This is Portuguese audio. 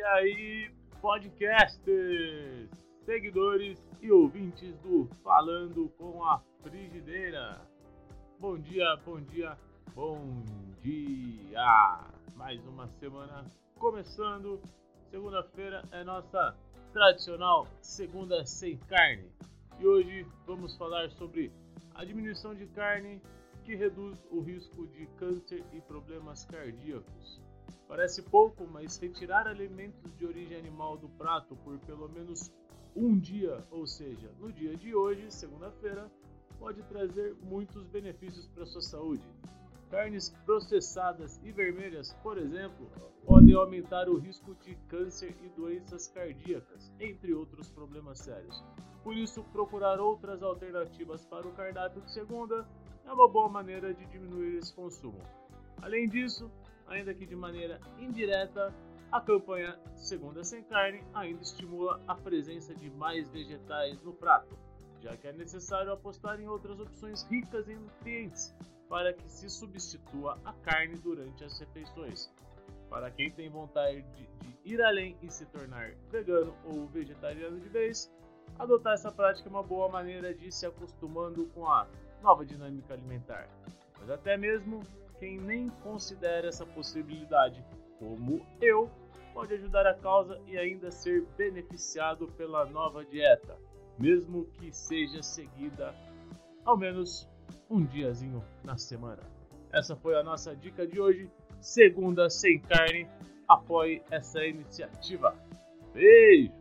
E aí, podcasters, seguidores e ouvintes do Falando com a Frigideira. Bom dia, bom dia, bom dia. Mais uma semana começando. Segunda-feira é nossa tradicional segunda sem carne. E hoje vamos falar sobre a diminuição de carne que reduz o risco de câncer e problemas cardíacos. Parece pouco, mas retirar alimentos de origem animal do prato por pelo menos um dia, ou seja, no dia de hoje, segunda-feira, pode trazer muitos benefícios para sua saúde. Carnes processadas e vermelhas, por exemplo, podem aumentar o risco de câncer e doenças cardíacas, entre outros problemas sérios. Por isso, procurar outras alternativas para o cardápio de segunda é uma boa maneira de diminuir esse consumo. Além disso, ainda que de maneira indireta, a campanha Segunda Sem Carne ainda estimula a presença de mais vegetais no prato, já que é necessário apostar em outras opções ricas em nutrientes para que se substitua a carne durante as refeições. Para quem tem vontade de, de ir além e se tornar vegano ou vegetariano de vez, adotar essa prática é uma boa maneira de ir se acostumando com a nova dinâmica alimentar. Mas até mesmo quem nem considera essa possibilidade, como eu, pode ajudar a causa e ainda ser beneficiado pela nova dieta, mesmo que seja seguida ao menos um diazinho na semana. Essa foi a nossa dica de hoje. Segunda sem carne. Apoie essa iniciativa. Beijo!